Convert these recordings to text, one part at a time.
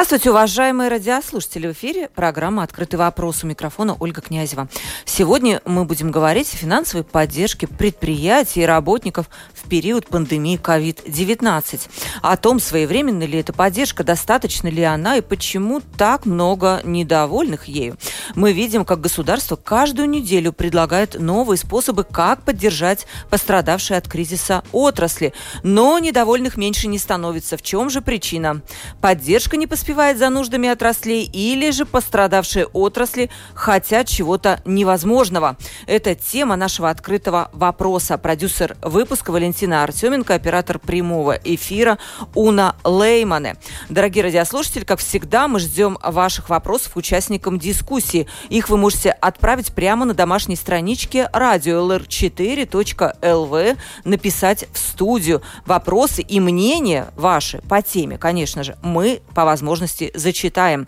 Здравствуйте, уважаемые радиослушатели. В эфире программа «Открытый вопрос» у микрофона Ольга Князева. Сегодня мы будем говорить о финансовой поддержке предприятий и работников в период пандемии COVID-19. О том, своевременна ли эта поддержка, достаточно ли она и почему так много недовольных ею. Мы видим, как государство каждую неделю предлагает новые способы, как поддержать пострадавшие от кризиса отрасли. Но недовольных меньше не становится. В чем же причина? Поддержка не поспевает за нуждами отраслей или же пострадавшие отрасли хотят чего-то невозможного. Это тема нашего открытого вопроса. Продюсер выпуска Валентина Артеменко, оператор прямого эфира Уна Леймане. Дорогие радиослушатели, как всегда, мы ждем ваших вопросов участникам дискуссии. Их вы можете отправить прямо на домашней страничке радио lr4.lv, написать в студию. Вопросы и мнения ваши по теме, конечно же, мы по возможности возможности зачитаем.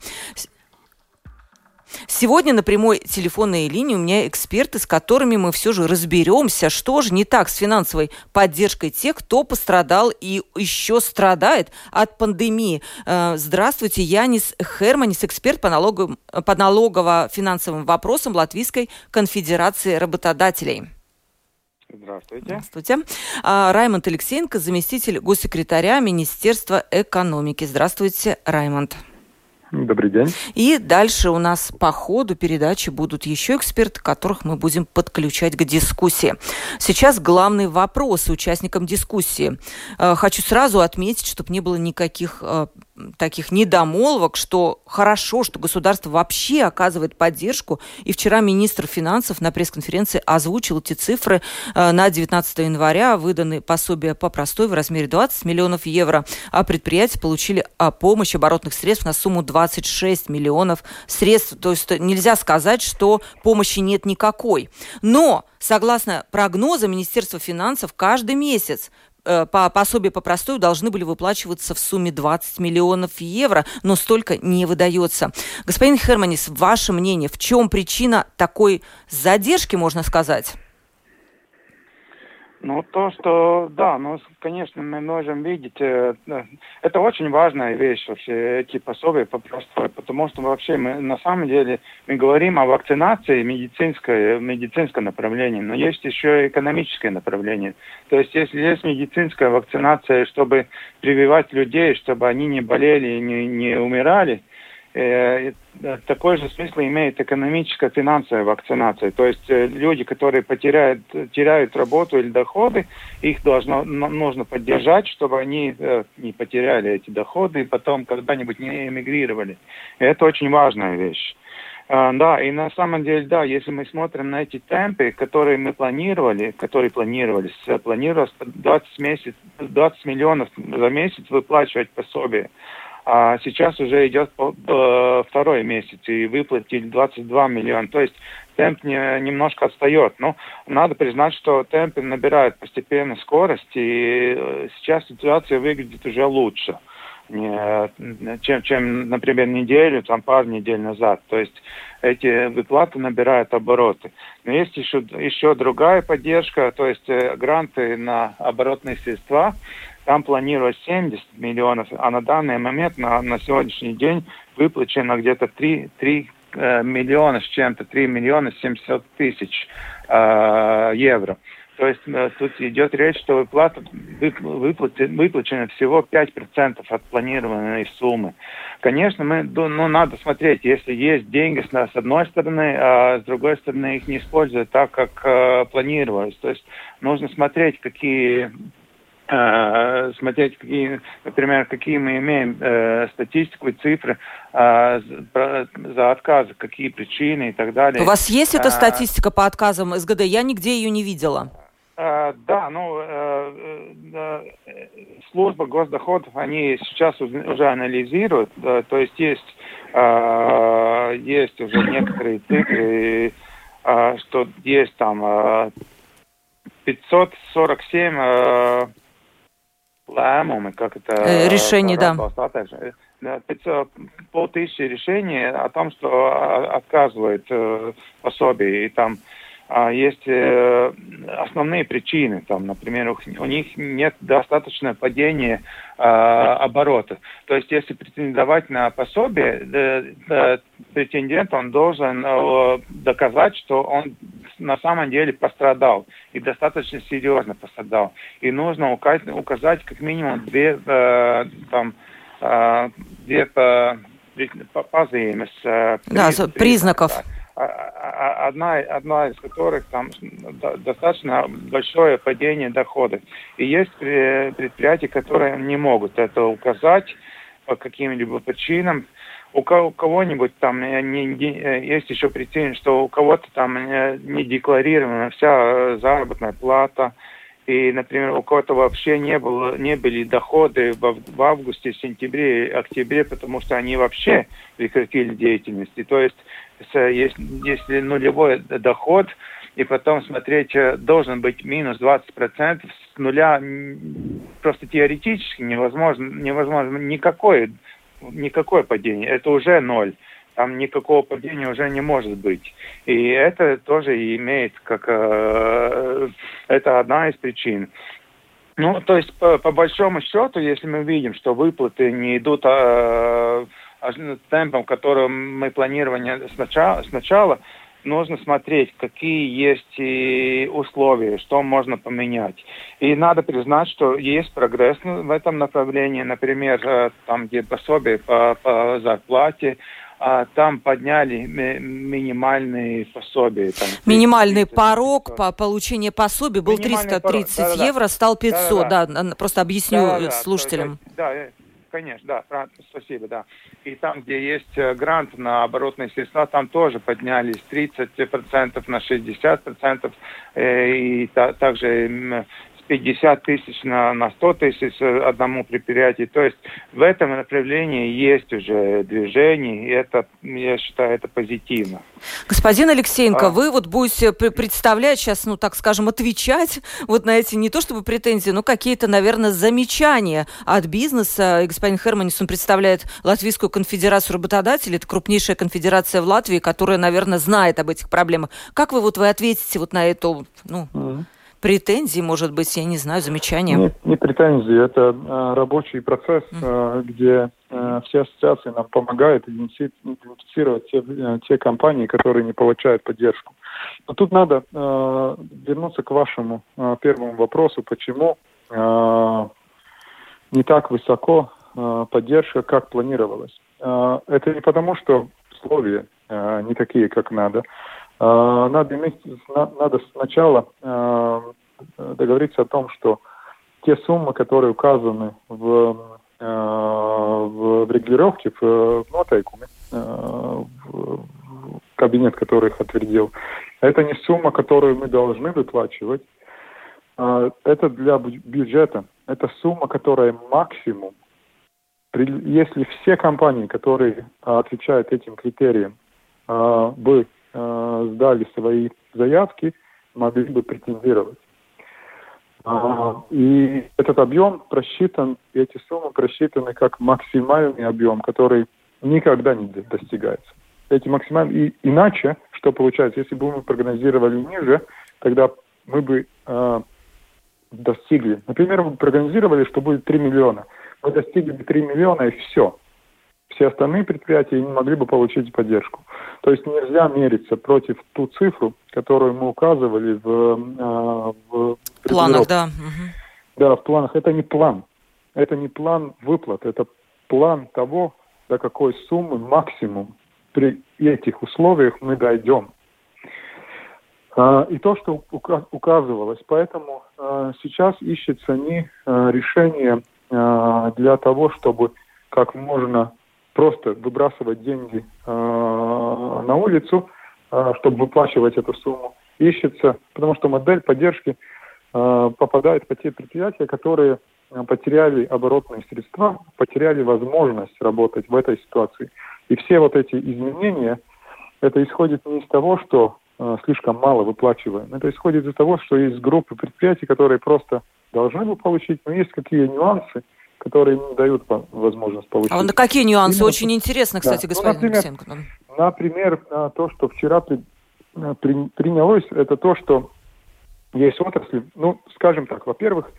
Сегодня на прямой телефонной линии у меня эксперты, с которыми мы все же разберемся, что же не так с финансовой поддержкой тех, кто пострадал и еще страдает от пандемии. Э, здравствуйте, Янис Херманис, эксперт по, налогу, по налогово-финансовым вопросам Латвийской конфедерации работодателей. Здравствуйте. Здравствуйте. А, Раймонд Алексеенко, заместитель госсекретаря Министерства экономики. Здравствуйте, Раймонд. Добрый день. И дальше у нас по ходу передачи будут еще эксперты, которых мы будем подключать к дискуссии. Сейчас главный вопрос участникам дискуссии. Э, хочу сразу отметить, чтобы не было никаких э, таких недомолвок, что хорошо, что государство вообще оказывает поддержку. И вчера министр финансов на пресс-конференции озвучил эти цифры. Э, на 19 января выданы пособия по простой в размере 20 миллионов евро, а предприятия получили помощь оборотных средств на сумму 20 26 миллионов средств. То есть нельзя сказать, что помощи нет никакой. Но, согласно прогнозам Министерства финансов, каждый месяц по пособию по простой должны были выплачиваться в сумме 20 миллионов евро, но столько не выдается. Господин Херманис, ваше мнение, в чем причина такой задержки, можно сказать? Ну, то, что, да, ну, конечно, мы можем видеть, э, это очень важная вещь, вообще, эти пособия по простой, потому что вообще мы, на самом деле, мы говорим о вакцинации медицинской, медицинском направлении, но есть еще и экономическое направление. То есть, если есть медицинская вакцинация, чтобы прививать людей, чтобы они не болели не, не умирали, Э, такой же смысл имеет экономическая финансовая вакцинация. То есть э, люди, которые потеряют, теряют работу или доходы, их должно, нужно поддержать, чтобы они э, не потеряли эти доходы и потом когда-нибудь не эмигрировали. И это очень важная вещь. Да, и на самом деле, да, если мы смотрим на эти темпы, которые мы планировали, которые планировались, планировалось 20, месяц, 20 миллионов за месяц выплачивать пособие. А сейчас уже идет э, второй месяц и выплатили 22 миллиона. То есть темп не, немножко отстает. Но надо признать, что темпы набирают постепенно скорость, и э, сейчас ситуация выглядит уже лучше, не, чем, чем, например, неделю, там пару недель назад. То есть эти выплаты набирают обороты. Но есть еще, еще другая поддержка, то есть э, гранты на оборотные средства. Там планировалось 70 миллионов, а на данный момент, на, на сегодняшний день, выплачено где-то 3, 3 э, миллиона с чем-то, 3 миллиона 700 тысяч э, евро. То есть э, тут идет речь, что выплата выплате, выплачено всего 5% от планированной суммы. Конечно, мы, ну, надо смотреть, если есть деньги с одной стороны, а с другой стороны их не используют так, как э, планировалось. То есть нужно смотреть, какие Э, смотреть, какие, например, какие мы имеем э, статистику и цифры э, за, за отказы, какие причины и так далее. У вас есть эта статистика по отказам СГД? Я нигде ее не видела. Да, ну, uh, uh, служба госдоходов, они сейчас уже анализируют, то есть есть, есть уже некоторые цифры, что есть там 547 э, лēmumi, как это... Э, решений, да. 500, полтысячи решений о том, что отказывает э, пособие. И там а есть э, основные причины. Там, например, у, них нет достаточного падения э, оборота. То есть, если претендовать на пособие, э, э, претендент он должен э, доказать, что он на самом деле пострадал и достаточно серьезно пострадал. И нужно указать, как минимум две э, там э, две по, по, поземес, э, да, признаков. Да а, а, а, одна, одна из которых там достаточно большое падение доходов. И есть предприятия, которые не могут это указать по каким-либо причинам. У кого-нибудь там э, э, есть еще причина, что у кого-то там э, не декларирована вся заработная плата, и, например, у кого-то вообще не было, не были доходы в августе, сентябре, октябре, потому что они вообще прекратили деятельность. И то есть если, если нулевой доход, и потом смотреть, э, должен быть минус 20% с нуля, просто теоретически невозможно, невозможно никакое, никакое падение, это уже ноль. Там никакого падения уже не может быть. И это тоже имеет как... Э, это одна из причин. Ну, то есть, по, по большому счету, если мы видим, что выплаты не идут э, темпом, которым мы планировали сначала, сначала, нужно смотреть, какие есть условия, что можно поменять. И надо признать, что есть прогресс в этом направлении. Например, э, там, где пособие по, по зарплате, а там подняли минимальные пособия. Там, Минимальный 30, порог по получению пособия был 330 порог, да, да, евро, стал 500, да, да. да просто объясню да, да, слушателям. Да, конечно, да, спасибо, да. И там, где есть э, грант на оборотные средства, там тоже поднялись 30% на 60%, э, и та, также 50 тысяч на, на 100 тысяч одному предприятию. То есть в этом направлении есть уже движение, и это, я считаю, это позитивно. Господин Алексеенко, а? вы вот будете представлять сейчас, ну так скажем, отвечать вот на эти не то чтобы претензии, но какие-то, наверное, замечания от бизнеса. И господин Херманис, он представляет Латвийскую конфедерацию работодателей, это крупнейшая конфедерация в Латвии, которая, наверное, знает об этих проблемах. Как вы вот вы ответите вот на эту, ну, mm-hmm претензии, может быть, я не знаю, замечания? Нет, не претензии, это э, рабочий процесс, э, где э, все ассоциации нам помогают идентифицировать те, те компании, которые не получают поддержку. Но тут надо э, вернуться к вашему э, первому вопросу, почему э, не так высоко э, поддержка, как планировалось. Э, это не потому, что условия э, не такие, как надо, надо, иметь, надо сначала э, договориться о том, что те суммы, которые указаны в, в, в регулировке, в, в нотайкуме, в кабинет, который их отвердил, это не сумма, которую мы должны выплачивать. Это для бюджета. Это сумма, которая максимум. Если все компании, которые отвечают этим критериям, бы э, сдали свои заявки, могли бы претендовать. А, и этот объем просчитан, эти суммы просчитаны как максимальный объем, который никогда не достигается. Эти максимальные, и иначе, что получается, если бы мы прогнозировали ниже, тогда мы бы э, достигли. Например, мы прогнозировали, что будет 3 миллиона. Мы достигли бы 3 миллиона и все все остальные предприятия не могли бы получить поддержку. То есть нельзя мериться против ту цифру, которую мы указывали в, э, в планах, да. Да, в планах. Это не план. Это не план выплат, это план того, до какой суммы максимум при этих условиях мы дойдем. А, и то, что указывалось. Поэтому а, сейчас ищется не а, решение для того, чтобы как можно просто выбрасывать деньги э, на улицу, э, чтобы выплачивать эту сумму, ищется, потому что модель поддержки э, попадает по те предприятия, которые э, потеряли оборотные средства, потеряли возможность работать в этой ситуации. И все вот эти изменения, это исходит не из того, что слишком мало выплачиваем. Это исходит из того, что есть группы предприятий, которые просто должны бы получить, но есть какие нюансы, которые им дают возможность получить. А на какие нюансы? Именно... Очень интересно, кстати, да. господин ну, например, Например, то, что вчера при, при, принялось, это то, что есть отрасли, ну, скажем так, во-первых,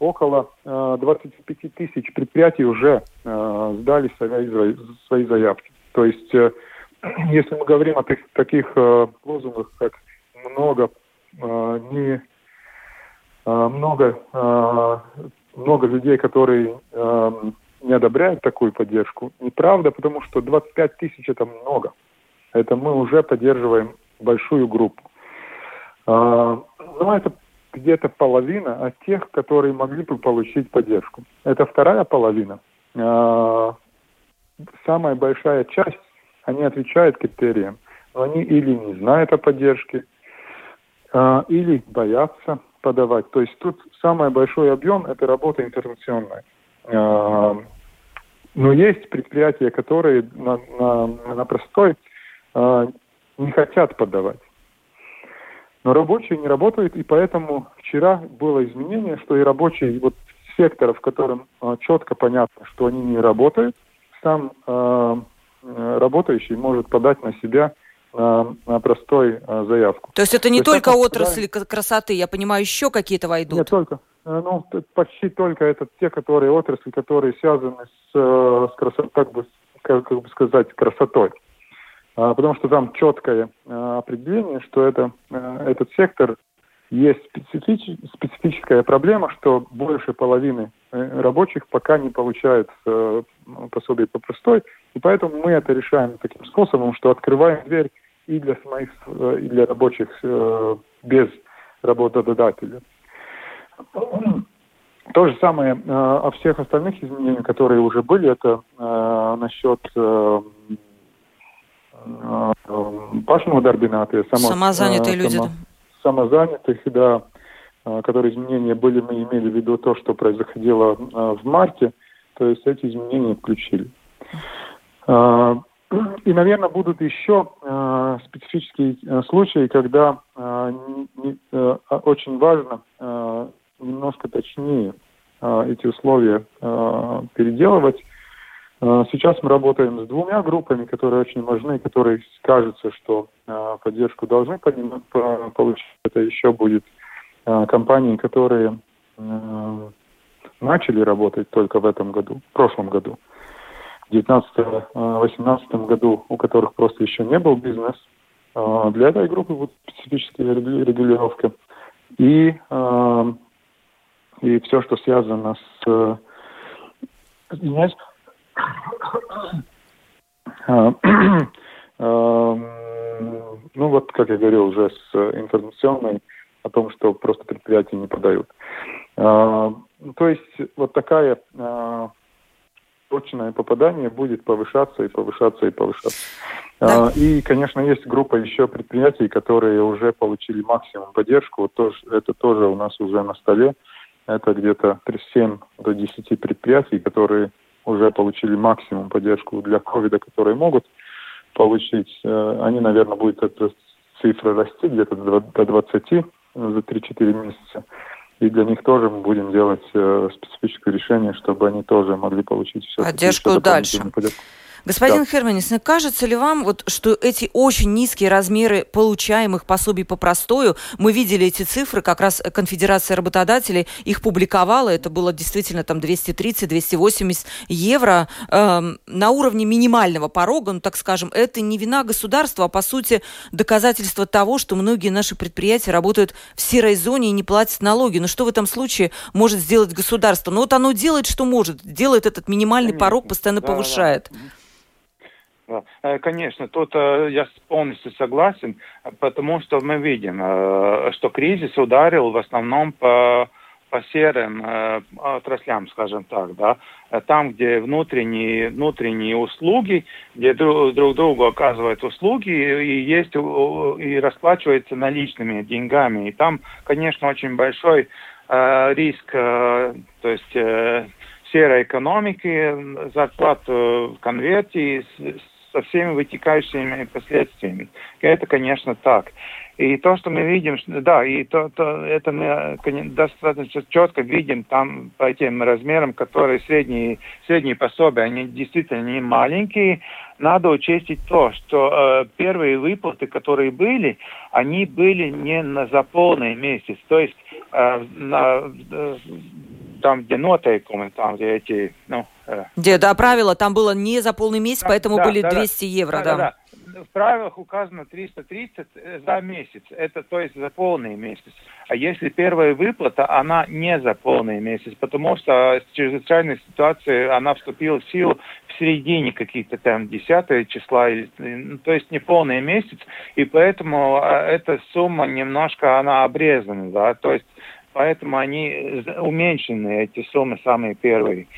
около э, 25 тысяч предприятий уже э, сдали свои, свои заявки. То есть, э, если мы говорим о таких, таких э, лозунгах, как много, э, не, э, много, э, много людей, которые э, не одобряют такую поддержку, неправда, потому что 25 тысяч это много. Это мы уже поддерживаем большую группу. Э, ну, это где-то половина от тех, которые могли бы получить поддержку. Это вторая половина. А, самая большая часть, они отвечают критериям, но они или не знают о поддержке, а, или боятся подавать. То есть тут самый большой объем – это работа информационная. А, но есть предприятия, которые на, на, на простой не хотят подавать. Но рабочие не работают, и поэтому вчера было изменение, что и рабочие вот секторов, в котором э, четко понятно, что они не работают, сам работающий может подать на себя простой э, заявку. То есть это не То только это, отрасли да, красоты, я понимаю, еще какие-то войдут? Не только. Ну, почти только это те, которые отрасли, которые связаны с, с красотой, как бы, как, как бы сказать, красотой. А, потому что там четкое определение, что это, этот сектор есть специфич, специфическая проблема, что больше половины э, рабочих пока не получают э, пособие по простой, и поэтому мы это решаем таким способом, что открываем дверь и для своих, э, и для рабочих без работодателя. То же самое о всех остальных изменениях, которые уже были, это насчет pašnodarbinātie, само, самозанятые само, люди. Самозанятых, да, которые изменения были, мы имели в виду то, что происходило в марте, то есть эти изменения включили. И, наверное, будут еще специфические случаи, когда очень важно немножко точнее эти условия переделывать, сейчас мы работаем с двумя группами, которые очень важны, которые кажется, что поддержку должны получить. Это еще будет компании, которые начали работать только в этом году, в прошлом году. В 2019-2018 году, у которых просто еще не был бизнес. Для этой группы будет специфическая регулировка. И, и все, что связано с... Ну вот, как я говорил уже с информационной о том, что просто предприятия не подают. А, то есть вот такая а, точное попадание будет повышаться и повышаться и повышаться. Да. И, конечно, есть группа еще предприятий, которые уже получили максимум поддержку. Вот тоже, это тоже у нас уже на столе. Это где-то 7 до 10 предприятий, которые уже получили максимум поддержку для ковида, которые могут получить. Э, они, наверное, будет эта цифра расти где-то до 20 за 3-4 месяца. И для них тоже мы будем делать э, специфическое решение, чтобы они тоже могли получить все поддержку дальше. Поддержку. Господин да. Херманис, не кажется ли вам, вот, что эти очень низкие размеры получаемых пособий по простою, мы видели эти цифры, как раз Конфедерация работодателей их публиковала, это было действительно там 230-280 евро э, на уровне минимального порога, ну так скажем, это не вина государства, а по сути доказательство того, что многие наши предприятия работают в серой зоне и не платят налоги. Но что в этом случае может сделать государство? Ну вот оно делает, что может, делает этот минимальный порог, постоянно да, повышает. Да. Э, конечно, тут э, я полностью согласен, потому что мы видим, э, что кризис ударил в основном по по серым отраслям, скажем так, да, там, где внутренние, внутренние услуги, где друг, друг другу оказывают услуги и есть и расплачиваются наличными деньгами. И там, конечно, очень большой риск, то есть серой экономики, зарплат в конверте со всеми вытекающими последствиями. Это, конечно, так. И то, что мы видим, да, и то, то это мы достаточно четко видим там по этим размерам, которые средние, средние пособия, они действительно не маленькие. Надо учесть то, что э, первые выплаты, которые были, они были не на заполненный месяц. То есть э, на, э, там, где нотейкумы, там, где эти, ну... Э, где, да, правило, там было не за полный месяц, да, поэтому да, были да, 200 да, евро, да. да. да в правилах указано 330 э, за месяц. Это то есть за полный месяц. А если первая выплата, она не за полный месяц, потому что чрезвычайная ситуация, она вступила в силу в середине каких-то там 10 числа, ну, то есть не полный месяц, и поэтому а, эта сумма немножко, она обрезана, да, то есть поэтому они уменьшены, эти суммы самые первые.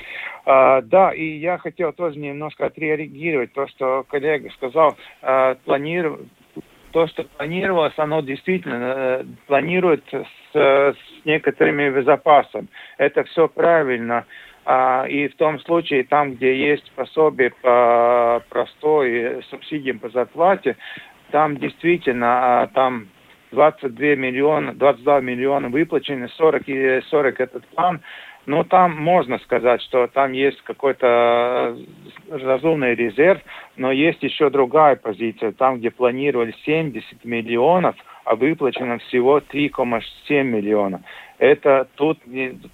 А, да, и я хотел тоже немножко отреагировать то, что коллега сказал, а, планиров... то, что планировалось, оно действительно э, планирует с, с некоторыми запасом. Это все правильно. А, и в том случае, там, где есть пособие по простой субсидиям по зарплате, там действительно, а, там 22 миллиона, 22 миллиона выплачены, 40, 40 этот план, ну, там можно сказать, что там есть какой-то разумный резерв, но есть еще другая позиция. Там, где планировали 70 миллионов, а выплачено всего 3,7 миллиона это тут,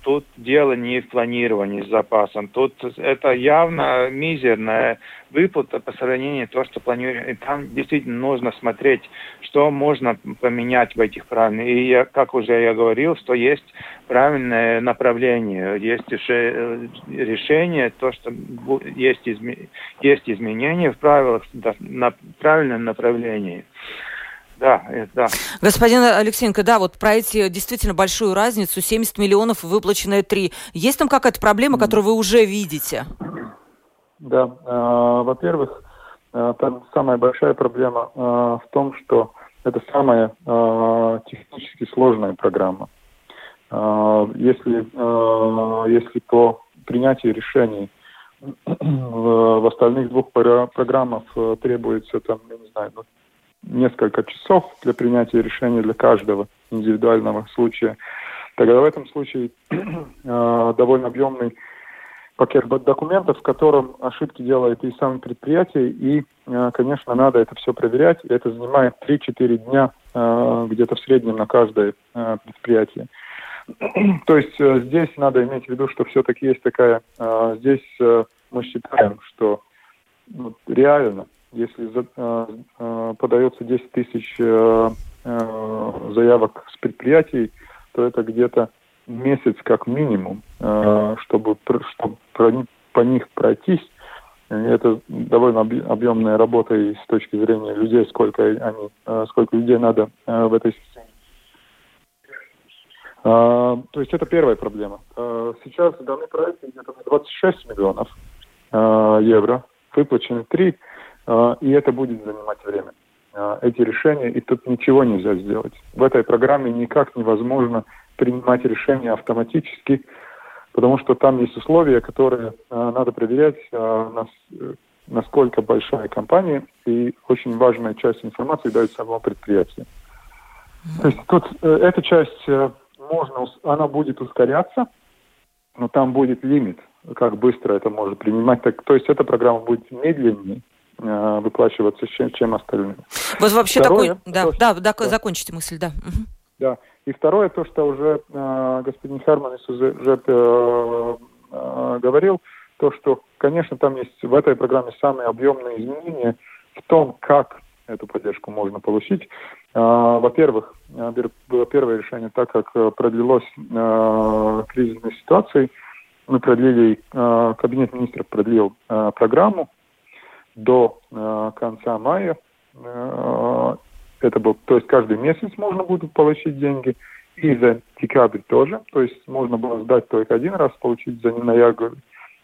тут дело не в планировании с запасом. Тут это явно мизерная выплата по сравнению с тем, что планируем. И там действительно нужно смотреть, что можно поменять в этих правильных. И я, как уже я говорил, что есть правильное направление, есть решение, то, что есть, изме, есть изменения в правилах на правильном направлении. Да, да. Господин Алексеенко, да, вот про эти действительно большую разницу, 70 миллионов выплаченные 3. Есть там какая-то проблема, которую вы уже видите? Да, э, во-первых, э, там самая большая проблема э, в том, что это самая технически сложная программа. Если, если по принятию решений в, остальных двух программах требуется там, я не знаю, ну, несколько часов для принятия решения для каждого индивидуального случая, тогда в этом случае э, довольно объемный пакет документов, в котором ошибки делает и сами предприятие, и, э, конечно, надо это все проверять. Это занимает 3-4 дня э, где-то в среднем на каждое э, предприятие. То есть э, здесь надо иметь в виду, что все-таки есть такая... Э, здесь э, мы считаем, что ну, реально если за, э, э, подается 10 тысяч э, заявок с предприятий, то это где-то месяц как минимум, чтобы, чтобы по них пройтись. Это довольно объемная работа и с точки зрения людей, сколько они, сколько людей надо в этой системе. То есть это первая проблема. Сейчас данный проект где-то на 26 миллионов евро, выплачены 3. А, и это будет занимать время. А, эти решения, и тут ничего нельзя сделать. В этой программе никак невозможно принимать решения автоматически, потому что там есть условия, которые а, надо проверять, насколько большая компания, и очень важная часть информации дает само предприятие. То есть тут э, эта часть э, можно, она будет ускоряться, но там будет лимит, как быстро это может принимать. Так, то есть эта программа будет медленнее, Э, выплачиваться, чем, чем остальные. Вот вообще второе, такой... Да, то, да, да, да, закончите мысль, да. Угу. Да. И второе, то, что уже э, господин Харманис уже, уже э, э, говорил, то, что, конечно, там есть в этой программе самые объемные изменения в том, как эту поддержку можно получить. Э, во-первых, э, было первое решение, так как продлилось э, кризисной ситуации, мы продлили, э, кабинет министров продлил э, программу до э, конца мая. Э, это был, то есть каждый месяц можно будет получить деньги. И за декабрь тоже. То есть можно было сдать только один раз, получить за ноябрь,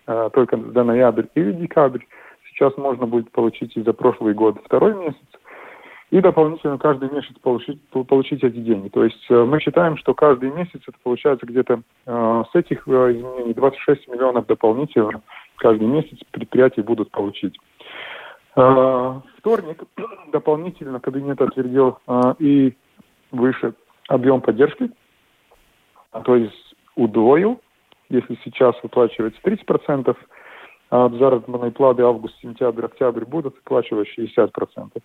э, только за ноябрь или декабрь. Сейчас можно будет получить и за прошлый год второй месяц. И дополнительно каждый месяц получить, получить эти деньги. То есть э, мы считаем, что каждый месяц это получается где-то э, с этих э, изменений 26 миллионов дополнительно каждый месяц предприятия будут получить. Э, вторник дополнительно кабинет отвердил э, и выше объем поддержки, то есть удвоил, если сейчас выплачивается 30%, а от заработной платы август, сентябрь, октябрь будут выплачивать 60%.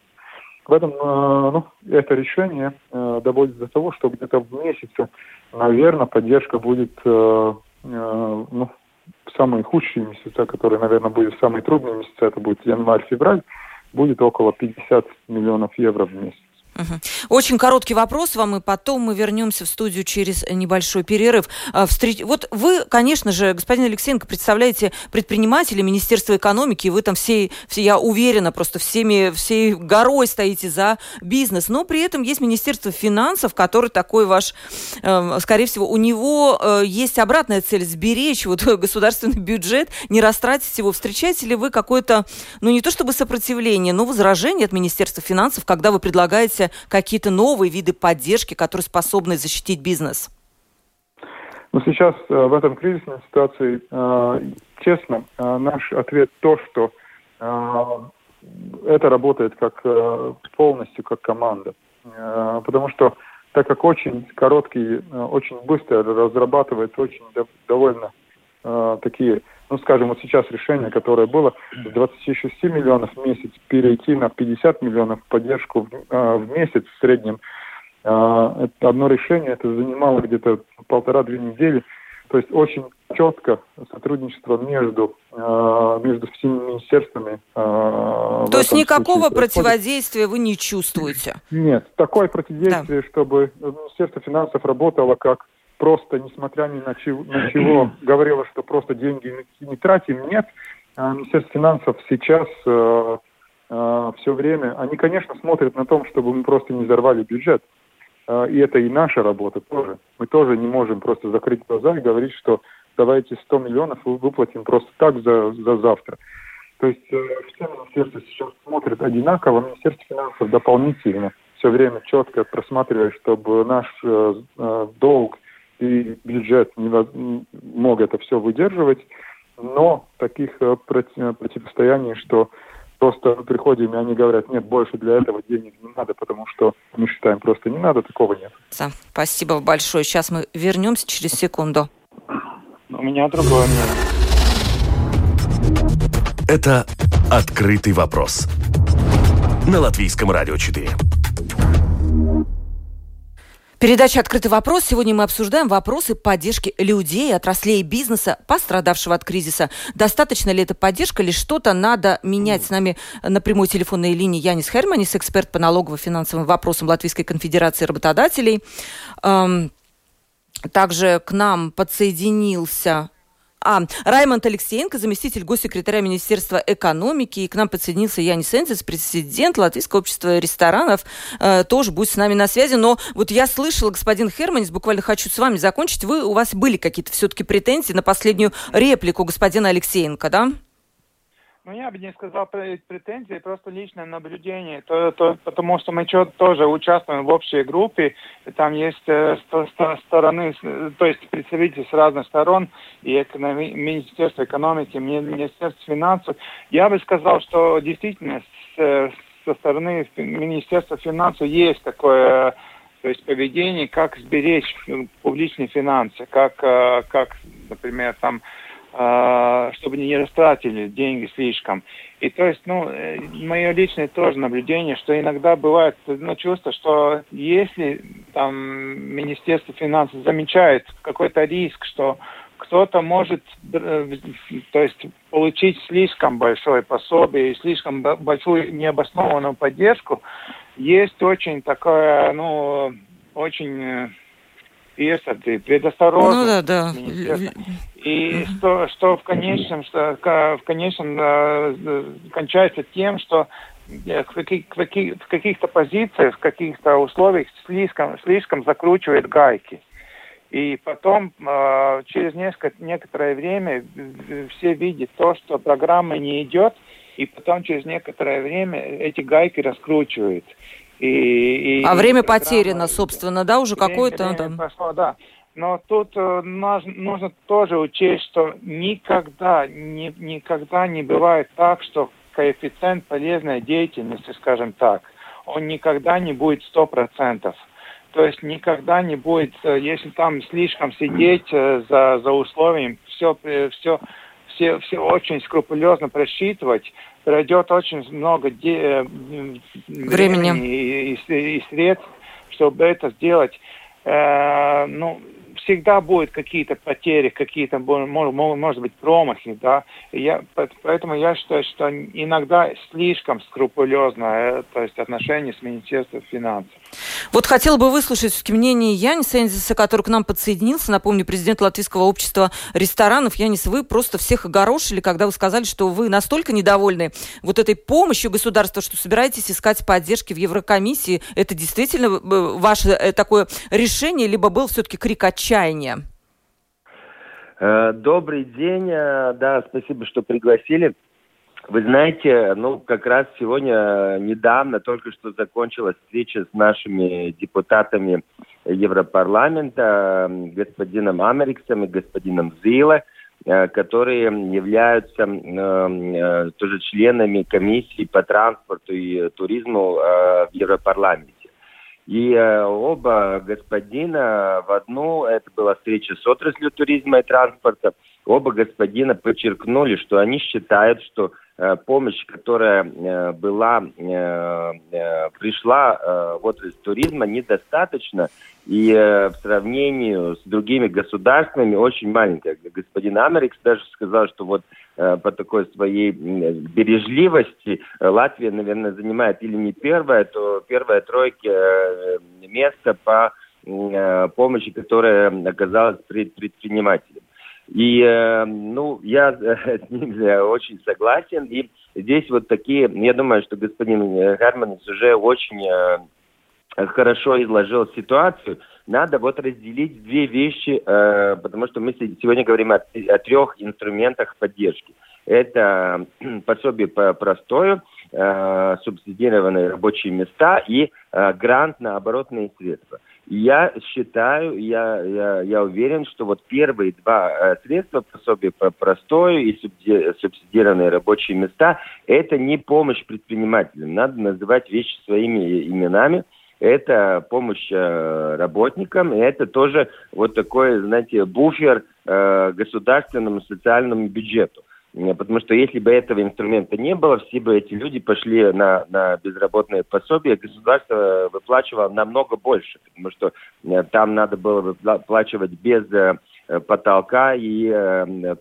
В этом, ну, это решение доводит до того, что где-то в месяце, наверное, поддержка будет, ну, самые худшие месяца, которые, наверное, будут самые трудные месяцы, это будет январь-февраль, будет около 50 миллионов евро в месяц. Очень короткий вопрос вам, и потом мы вернемся в студию через небольшой перерыв. А, встреч... Вот вы, конечно же, господин Алексеенко, представляете предпринимателей Министерства экономики, и вы там все, все, я уверена, просто всеми, всей горой стоите за бизнес, но при этом есть Министерство финансов, который такой ваш, э, скорее всего, у него э, есть обратная цель сберечь вот государственный бюджет, не растратить его. Встречаете ли вы какое-то, ну не то чтобы сопротивление, но возражение от Министерства финансов, когда вы предлагаете какие-то новые виды поддержки, которые способны защитить бизнес? Ну, сейчас э, в этом кризисной ситуации, э, честно, э, наш ответ то, что это работает как полностью как команда. Потому что так как очень короткий, очень быстро разрабатывается очень довольно такие ну, скажем, вот сейчас решение, которое было с 26 миллионов в месяц перейти на 50 миллионов поддержку в, э, в месяц в среднем, э, это одно решение, это занимало где-то полтора-две недели. То есть очень четко сотрудничество между, э, между всеми министерствами. Э, То есть никакого противодействия вы не чувствуете? Нет, такое противодействие, да. чтобы Министерство финансов работало как просто, несмотря ни на чего, на чего говорила, что просто деньги не, тратим, нет. А Министерство финансов сейчас э, э, все время, они, конечно, смотрят на том, чтобы мы просто не взорвали бюджет. Э, и это и наша работа тоже. Мы тоже не можем просто закрыть глаза и говорить, что давайте 100 миллионов выплатим просто так за, за завтра. То есть э, все министерства сейчас смотрят одинаково, Министерство финансов дополнительно все время четко просматривает, чтобы наш э, э, долг и бюджет не мог это все выдерживать, но таких э, противостояний, что просто приходим, и они говорят, нет, больше для этого денег не надо, потому что мы считаем, просто не надо, такого нет. Спасибо большое. Сейчас мы вернемся через секунду. У меня другое мнение. Это «Открытый вопрос» на Латвийском радио 4. Передача «Открытый вопрос». Сегодня мы обсуждаем вопросы поддержки людей, отраслей бизнеса, пострадавшего от кризиса. Достаточно ли эта поддержка или что-то надо менять? С нами на прямой телефонной линии Янис Херманис, эксперт по налогово-финансовым вопросам Латвийской конфедерации работодателей. Также к нам подсоединился а, Раймонд Алексеенко, заместитель госсекретаря Министерства экономики. И к нам подсоединился Янис Энзис, президент Латвийского общества ресторанов. Э, тоже будет с нами на связи. Но вот я слышала, господин Херманис, буквально хочу с вами закончить. Вы, у вас были какие-то все-таки претензии на последнюю реплику господина Алексеенко, да? Ну, я бы не сказал претензии, просто личное наблюдение, то, то, потому что мы тоже участвуем в общей группе, там есть э, стороны, то есть представители с разных сторон, и экономи, Министерство экономики, Министерство финансов. Я бы сказал, что действительно с, со стороны Министерства финансов есть такое то есть поведение, как сберечь публичные финансы, как, э, как например, там чтобы не растратили деньги слишком. И то есть, ну, э, мое личное тоже наблюдение, что иногда бывает ну, чувство, что если там Министерство финансов замечает какой-то риск, что кто-то может э, то есть, получить слишком большое пособие и слишком большую необоснованную поддержку, есть очень такая, ну, очень э, и предосторожность. Ну да, да. И что, что в конечном, что в конечном э, кончается тем, что в, каких, в каких-то позициях, в каких-то условиях слишком, слишком закручивает гайки. И потом, э, через несколько, некоторое время, все видят то, что программа не идет, и потом через некоторое время эти гайки раскручивают. И, и, а время потеряно, собственно, да, уже какое-то... Время прошло, да. Но тут э, нужно тоже учесть, что никогда, ни, никогда не бывает так, что коэффициент полезной деятельности, скажем так, он никогда не будет 100%. То то есть никогда не будет, если там слишком сидеть за, за условием, все, все, все, все очень скрупулезно просчитывать, пройдет очень много де, времени, времени и, и, и средств, чтобы это сделать. Э, ну, всегда будут какие-то потери, какие-то, может быть, промахи, да. Я, поэтому я считаю, что иногда слишком скрупулезно, э, то есть отношения с Министерством финансов. Вот хотел бы выслушать мнение Яниса Энзиса, который к нам подсоединился. Напомню, президент Латвийского общества ресторанов. Янис, вы просто всех огорошили, когда вы сказали, что вы настолько недовольны вот этой помощью государства, что собираетесь искать поддержки в Еврокомиссии. Это действительно э, ваше э, такое решение, либо был все-таки крик отчаяния? Э, добрый день. Да, спасибо, что пригласили. Вы знаете, ну, как раз сегодня, э, недавно, только что закончилась встреча с нашими депутатами Европарламента, господином Америксом и господином Зиле, э, которые являются э, тоже членами комиссии по транспорту и туризму в Европарламенте. И оба господина в одну, это была встреча с отраслью туризма и транспорта, оба господина подчеркнули, что они считают, что Э, помощь, которая э, была, э, пришла в отрасль туризма, недостаточно и в сравнении с другими государствами очень маленькая. Господин Америкс даже сказал, что вот по такой своей бережливости Латвия, наверное, занимает или не первое, то первая тройка место по помощи, которая оказалась предпринимателям. И, э, ну, я э, с ним очень согласен. И здесь вот такие, я думаю, что господин Германс уже очень э, хорошо изложил ситуацию. Надо вот разделить две вещи, потому что мы сегодня говорим о, о трех инструментах поддержки. Это пособие по простою, субсидированные рабочие места и грант на оборотные средства. Я считаю, я, я, я уверен, что вот первые два э, средства, пособие по простое и субсидированные рабочие места, это не помощь предпринимателям. Надо называть вещи своими именами. Это помощь э, работникам, и это тоже вот такой, знаете, буфер э, государственному социальному бюджету. Потому что если бы этого инструмента не было, все бы эти люди пошли на, на безработные пособия, государство выплачивало намного больше, потому что э, там надо было выплачивать без потолка и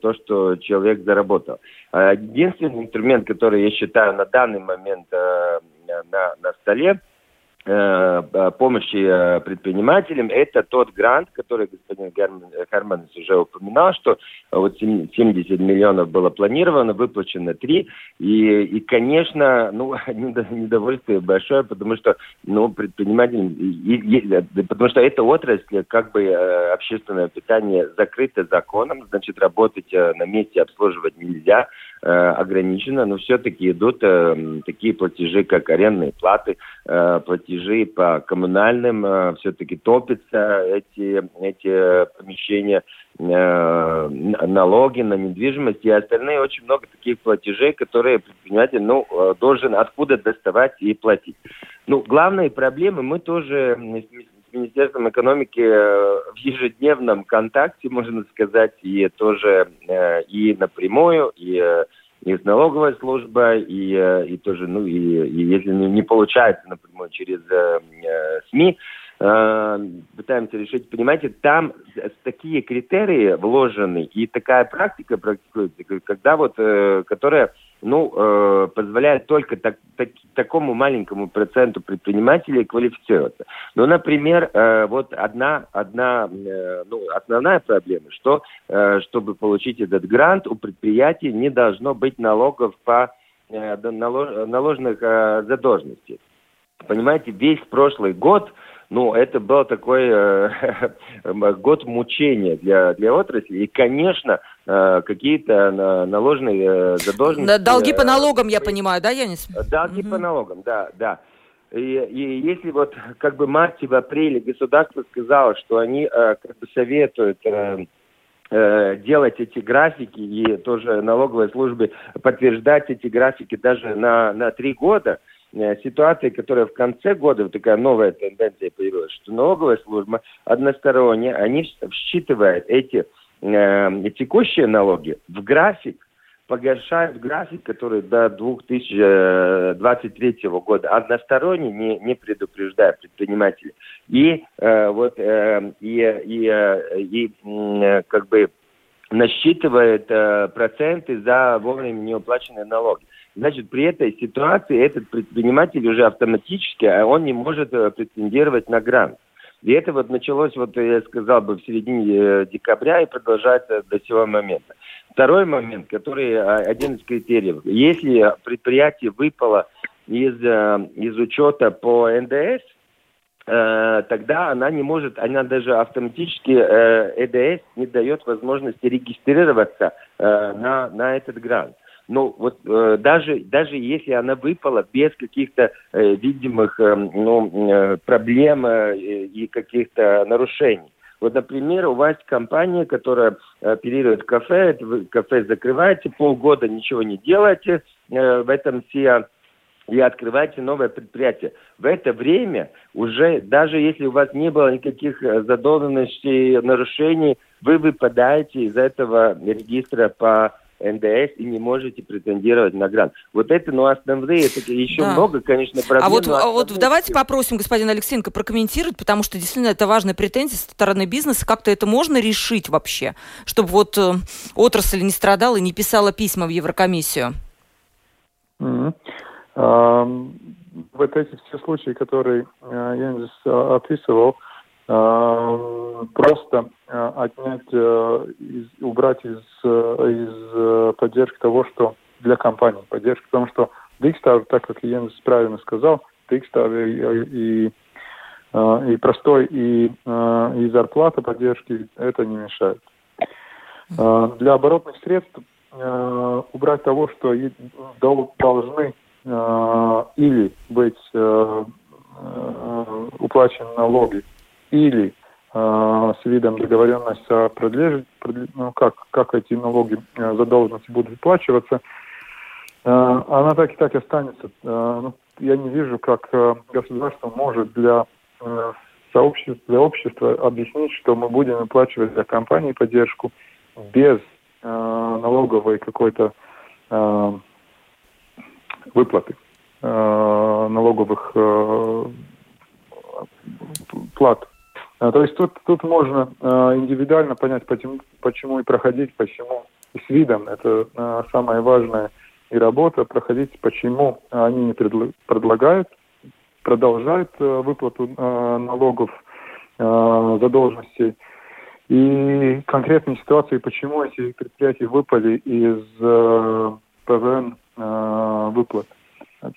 то, что человек заработал. А единственный инструмент, который я считаю на данный момент на, на столе, помощи э, предпринимателям, это тот грант, который господин Герман уже упоминал, что вот 70 миллионов было планировано, выплачено 3, и, и конечно, ну, недовольствие большое, потому что, ну, предпринимателям, потому что эта отрасль, как бы общественное питание закрыто законом, значит, работать на месте обслуживать нельзя, ограничено, но все-таки идут такие платежи, как арендные платы, платежи платежи по коммунальным, э, все-таки топятся эти, эти помещения, э, налоги на недвижимость и остальные очень много таких платежей, которые предприниматель ну, э, должен откуда доставать и платить. Ну, главные проблемы мы тоже Министерством экономики в ежедневном контакте, можно сказать, и тоже и напрямую, и и налоговая служба, и, э, и тоже, ну, и, и если не получается напрямую через э, э СМИ, э, пытаемся решить, понимаете, там такие критерии вложены, и такая практика практикуется, когда вот, э, которая ну, э, позволяет только так, так, такому маленькому проценту предпринимателей квалифицироваться. Ну, например, э, вот одна, одна э, ну, основная проблема, что э, чтобы получить этот грант, у предприятий не должно быть налогов по э, налож, наложенных э, задолженностей. Понимаете, весь прошлый год ну, это был такой э, год мучения для, для отрасли. И, конечно, э, какие-то наложенные э, задолженности... Долги по налогам, я понимаю, да, Янис? Долги угу. по налогам, да, да. И, и если вот как бы в марте, в апреле государство сказало, что они э, как бы советуют э, э, делать эти графики и тоже налоговой службе подтверждать эти графики даже на, на три года, э, ситуация, которая в конце года, вот такая новая тенденция появилась, что налоговая служба односторонне, они считывают эти э, текущие налоги в график, погашают график, который до 2023 года односторонне, не, не предупреждая предпринимателей. И э, вот э, и, и, и э, как бы насчитывает э, проценты за вовремя неуплаченные налоги. Значит, при этой ситуации этот предприниматель уже автоматически, а он не может э, претендировать на грант. И это вот началось, вот я сказал бы, в середине э, декабря и продолжается до сего момента. Второй момент, который э, один из критериев. Если предприятие выпало из, из учета по НДС, тогда она не может, она даже автоматически ЭДС не дает возможности регистрироваться на, на этот грант. Но вот э, даже, даже если она выпала без каких-то э, видимых э, ну, э, проблем э, и каких-то нарушений. Вот, например, у вас компания, которая оперирует кафе, вы кафе закрываете, полгода ничего не делаете э, в этом все и открываете новое предприятие. В это время уже, даже если у вас не было никаких э, задолженностей, нарушений, вы выпадаете из этого регистра по НДС и не можете претендировать на грант. Вот это, ну, основные, это еще да. много, конечно, проблем. А вот, а вот давайте попросим господина Алексеенко прокомментировать, потому что действительно это важная претензия со стороны бизнеса. Как-то это можно решить вообще, чтобы вот э, отрасль не страдала и не писала письма в Еврокомиссию? Mm-hmm. Um, вот эти все случаи, которые uh, я здесь uh, описывал, Э, просто э, отнять, э, убрать из, из поддержки того, что для компании поддержки, потому что Дикстар, так как Йенс правильно сказал, Дикстар и, и, и простой, и, и зарплата поддержки это не мешает. Для оборотных средств убрать того, что должны или быть уплачены налоги или э, с видом договоренности о продлении, ну, как, как эти налоги, э, задолженности будут выплачиваться, э, она так и так и останется. Э, ну, я не вижу, как э, государство может для э, сообщества, для общества объяснить, что мы будем выплачивать для компании поддержку без налоговой какой-то выплаты налоговых плат а, то есть тут, тут можно а, индивидуально понять, почему, почему и проходить, почему и с видом. Это а, самая важная и работа, проходить, почему они не предлагают, продолжают выплату налогов, задолженностей. И конкретные ситуации, почему эти предприятия выпали из ПВН выплат.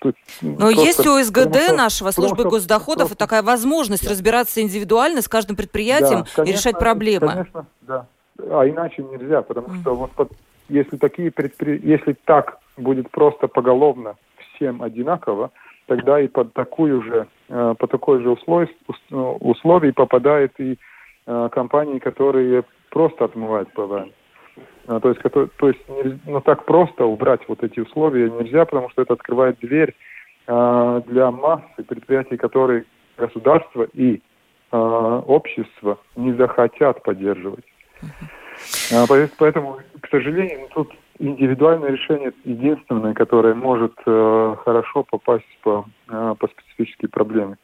Тут Но есть у СГД что, нашего службы что, госдоходов просто, такая возможность да. разбираться индивидуально с каждым предприятием да, конечно, и решать проблемы. Конечно, да. А иначе нельзя, потому mm. что вот если такие предпри... если так будет просто поголовно всем одинаково, тогда и под такую же, э, по такой же условий, условий попадает и э, компании, которые просто отмывают ПВН. А, то есть, то, есть ну, так просто убрать вот эти условия нельзя, потому что это открывает дверь э, для массы предприятий, которые государство и э, общество не захотят поддерживать. Поэтому, к сожалению, тут индивидуальное решение единственное, которое может э, хорошо попасть по, э, по специфической проблеме.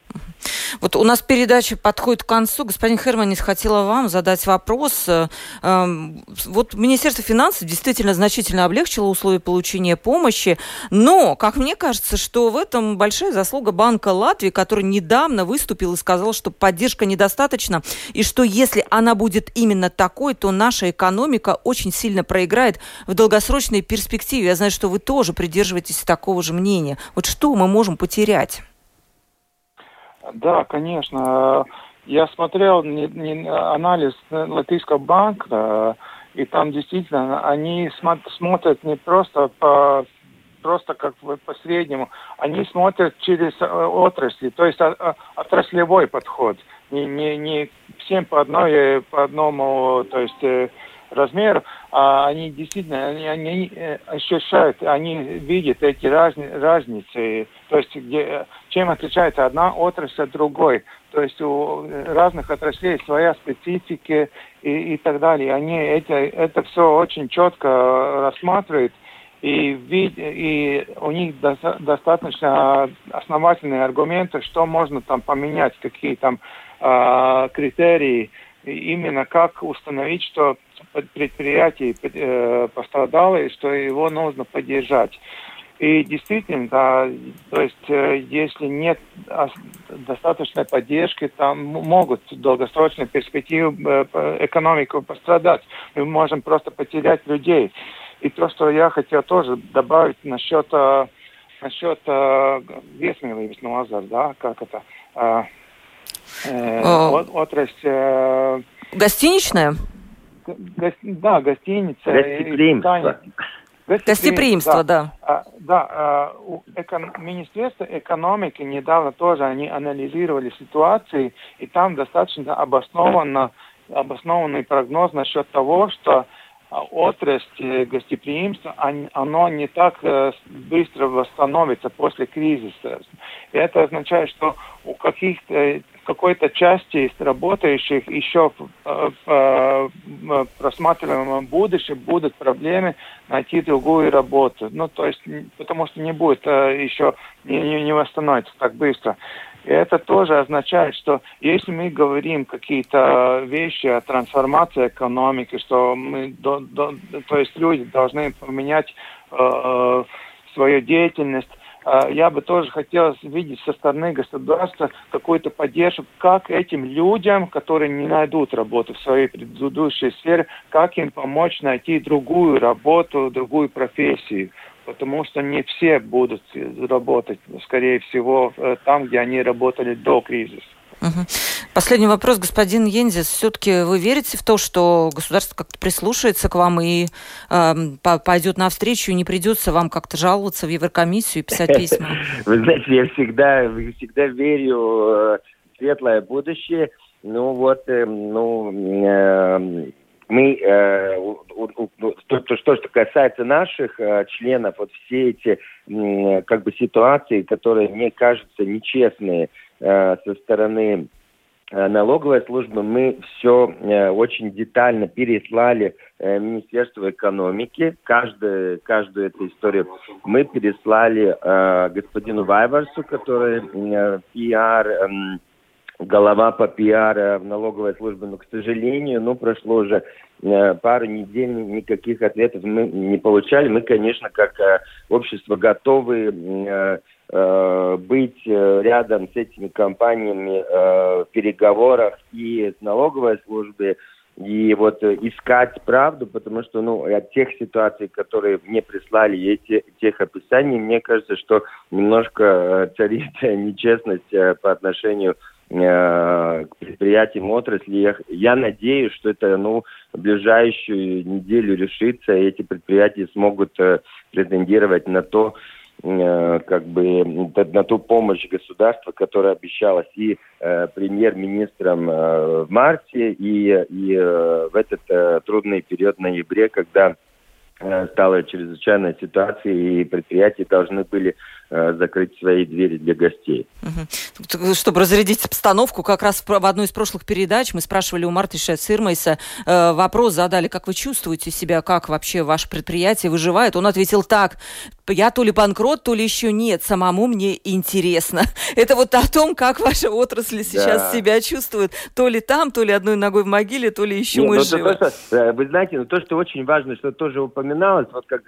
Вот у нас передача подходит к концу. Господин Херманис, хотела вам задать вопрос. Эм, вот Министерство финансов действительно значительно облегчило условия получения помощи, но, как мне кажется, что в этом большая заслуга Банка Латвии, который недавно выступил и сказал, что поддержка недостаточна, и что если она будет именно такой, то наша экономика очень сильно проиграет в долгосрочной перспективе. Я знаю, что вы тоже придерживаетесь такого же мнения. Вот что мы можем потерять? Да, конечно. Я смотрел не, не, анализ Латвийского банка, и там действительно они смотрят не просто по просто как бы по среднему, они смотрят через э, отрасли, то есть а, а, отраслевой подход, не, не, не всем по одной, по одному, то есть э, размеров, а они действительно, они, они ощущают, они видят эти разни, разницы, то есть где, чем отличается одна отрасль от другой. То есть у разных отраслей своя специфика и, и так далее. Они это, это все очень четко рассматривают и, и у них достаточно основательные аргументы, что можно там поменять, какие там э, критерии, именно как установить, что предприятие э, пострадало и что его нужно поддержать. И действительно, да, то есть э, если нет достаточной поддержки, там могут в долгосрочной перспективе э, экономику пострадать. Мы можем просто потерять людей. И то, что я хотел тоже добавить насчет, насчет э, весмилības nozars, да, как это, э, э, от, отрасль... Э, Гостиничная? Го, да, гостиница. Гостеприимство. Гостеприимство, да. Да, да а, у эко- Министерства экономики недавно тоже они анализировали ситуацию, и там достаточно обоснованно, обоснованный прогноз насчет того, что а отрасль гостеприимства, оно не так э, быстро восстановится после кризиса. И это означает, что у каких-то какой-то части из работающих еще в, в, в просматриваемом будущем будут проблемы найти другую работу. Ну, то есть, потому что не будет э, еще, не, не восстановится так быстро. И это тоже означает, что если мы говорим какие-то вещи о трансформации экономики, что мы, до, до, то есть люди должны поменять э, свою деятельность, э, я бы тоже хотел видеть со стороны государства какую-то поддержку, как этим людям, которые не найдут работу в своей предыдущей сфере, как им помочь найти другую работу, другую профессию потому что не все будут работать, скорее всего, э, там, где они работали до кризиса. Угу. Последний вопрос, господин Ензис. Все-таки вы верите в то, что государство как-то прислушается к вам и э, пойдет навстречу, и не придется вам как-то жаловаться в Еврокомиссию и писать письма? Вы знаете, я всегда, всегда верю в светлое будущее. Ну вот, э, ну, э, мы, э, у, у, то, то, что, что касается наших э, членов, вот все эти э, как бы ситуации, которые мне кажутся нечестные э, со стороны э, налоговой службы, мы все э, очень детально переслали э, Министерству экономики, каждую, каждую эту историю мы переслали э, господину Вайварсу, который э, пиар э, голова по пиар в налоговой службе, но, к сожалению, ну, прошло уже э, пару недель, никаких ответов мы не получали. Мы, конечно, как э, общество готовы э, быть рядом с этими компаниями в переговорах и с налоговой службой, и вот искать правду, потому что, ну, от тех ситуаций, которые мне прислали, эти, тех описаний, мне кажется, что немножко царит нечестность по отношению Э, к предприятиям отрасли. Я, я надеюсь, что это ну, в ближайшую неделю решится, и эти предприятия смогут э, претендировать на то, э, как бы на ту помощь государства, которая обещалась и э, премьер-министром э, в марте, и, и э, в этот э, трудный период ноябре, когда Э, стала чрезвычайная ситуация, и предприятия должны были э, закрыть свои двери для гостей. Угу. Чтобы разрядить обстановку, как раз в одной из прошлых передач мы спрашивали у Мартиша Цирмайса, э, вопрос задали, как вы чувствуете себя, как вообще ваше предприятие выживает. Он ответил так, я то ли банкрот, то ли еще нет, самому мне интересно. Это вот о том, как ваша отрасль сейчас да. себя чувствует. То ли там, то ли одной ногой в могиле, то ли еще Нет, мы ну, живы. То, что, э, вы знаете, ну, то, что очень важно, что тоже упоминалось, вот как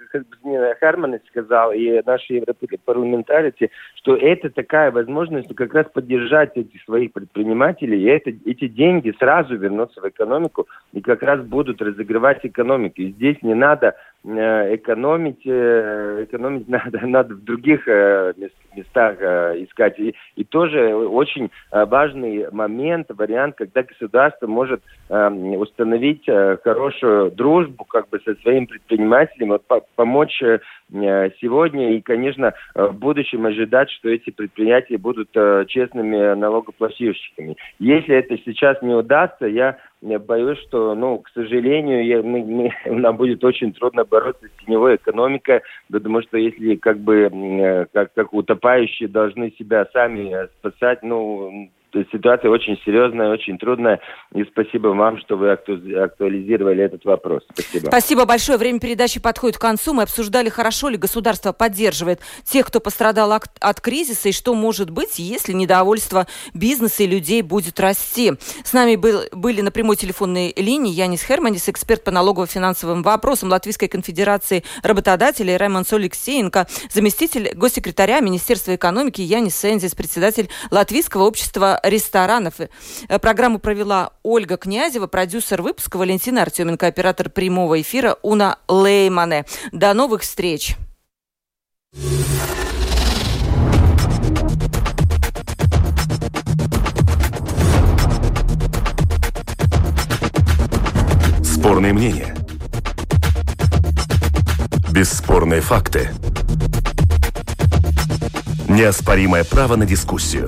Харман сказал, и наши европарламентарии, что это такая возможность как раз поддержать этих своих предпринимателей, и это, эти деньги сразу вернутся в экономику и как раз будут разогревать экономику. И здесь не надо экономить, э, экономить надо, надо в других э, местах искать. И, и тоже очень важный момент, вариант, когда государство может установить хорошую дружбу как бы со своим предпринимателем, вот, помочь сегодня. И, конечно, в будущем ожидать, что эти предприятия будут честными налогоплательщиками. Если это сейчас не удастся, я я боюсь, что, ну, к сожалению, я, мы, мы, нам будет очень трудно бороться с теневой экономикой, потому что если как бы как, как утопающие должны себя сами спасать, ну, ситуация очень серьезная, очень трудная. И спасибо вам, что вы актуализировали этот вопрос. Спасибо. Спасибо большое. Время передачи подходит к концу. Мы обсуждали, хорошо ли государство поддерживает тех, кто пострадал от кризиса, и что может быть, если недовольство бизнеса и людей будет расти. С нами был, были на прямой телефонной линии Янис Херманис, эксперт по налогово-финансовым вопросам Латвийской конфедерации работодателей, Раймон Соликсеенко, заместитель госсекретаря Министерства экономики Янис Сензис, председатель Латвийского общества ресторанов. Э, программу провела Ольга Князева, продюсер выпуска Валентина Артеменко, оператор прямого эфира Уна Леймане. До новых встреч! Спорные мнения. Бесспорные факты. Неоспоримое право на дискуссию.